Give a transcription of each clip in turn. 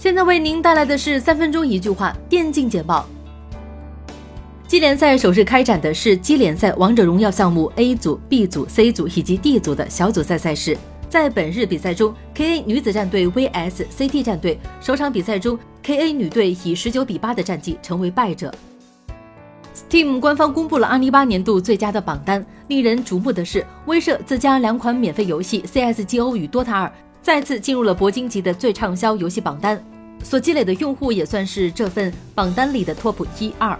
现在为您带来的是三分钟一句话电竞简报。G 联赛首日开展的是 G 联赛王者荣耀项目 A 组、B 组、C 组以及 D 组的小组赛赛事。在本日比赛中，KA 女子战队 vs CT 战队，首场比赛中，KA 女队以十九比八的战绩成为败者。Steam 官方公布了2018年度最佳的榜单，令人瞩目的是，威慑自家两款免费游戏 CS:GO 与 DOTA 二再次进入了铂金级的最畅销游戏榜单。所积累的用户也算是这份榜单里的 top 一二。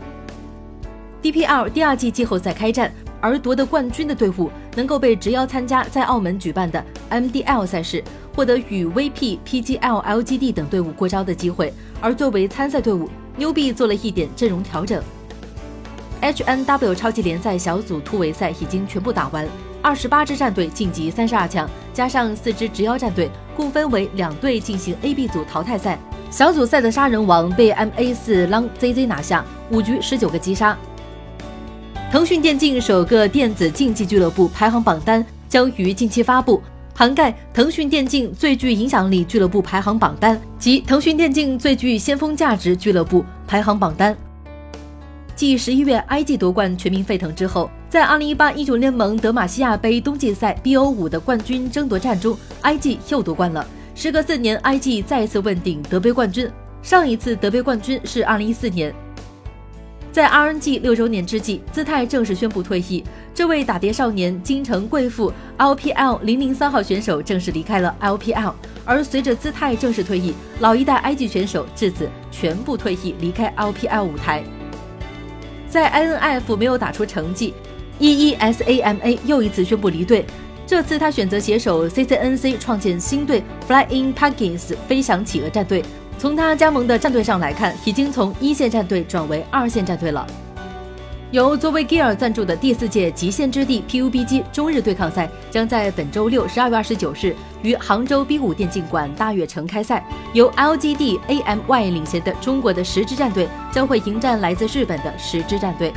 DPL 第二季季后赛开战，而夺得冠军的队伍能够被直邀参加在澳门举办的 MDL 赛事，获得与 VP、PGL、LGD 等队伍过招的机会。而作为参赛队伍，牛币做了一点阵容调整。HNW 超级联赛小组突围赛已经全部打完，二十八支战队晋级三十二强，加上四支直邀战队，共分为两队进行 AB 组淘汰赛。小组赛的杀人王被 MA 四 Long ZZ 拿下，五局十九个击杀。腾讯电竞首个电子竞技俱乐部排行榜单将于近期发布，涵盖腾讯电竞最具影响力俱乐部排行榜单及腾讯电竞最具先锋价值俱乐部排行榜单。继十一月 IG 夺冠全民沸腾之后，在二零一八英雄联盟德玛西亚杯冬季赛 BO 五的冠军争夺战中，IG 又夺冠了。时隔四年，IG 再次问鼎德杯冠军。上一次德杯冠军是二零一四年。在 RNG 六周年之际，姿态正式宣布退役。这位打碟少年、京城贵妇、LPL 零零三号选手正式离开了 LPL。而随着姿态正式退役，老一代 IG 选手至此全部退役，离开 LPL 舞台。在 INF 没有打出成绩，EESAMA 又一次宣布离队。这次他选择携手 CCNC 创建新队 Flying p a g k i n s 飞翔企鹅战队。从他加盟的战队上来看，已经从一线战队转为二线战队了。由作为 Gear 赞助的第四届极限之地 PUBG 中日对抗赛将在本周六十二月二十九日于杭州 B 五电竞馆大悦城开赛。由 LGD AMY 领衔的中国的十支战队将会迎战来自日本的十支战队。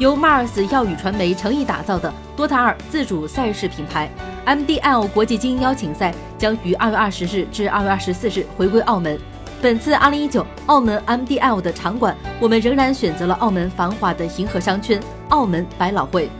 由 Mars 耀宇传媒诚意打造的 DOTA 二自主赛事品牌 MDL 国际精英邀请赛将于二月二十日至二月二十四日回归澳门。本次二零一九澳门 MDL 的场馆，我们仍然选择了澳门繁华的银河商圈——澳门百老汇。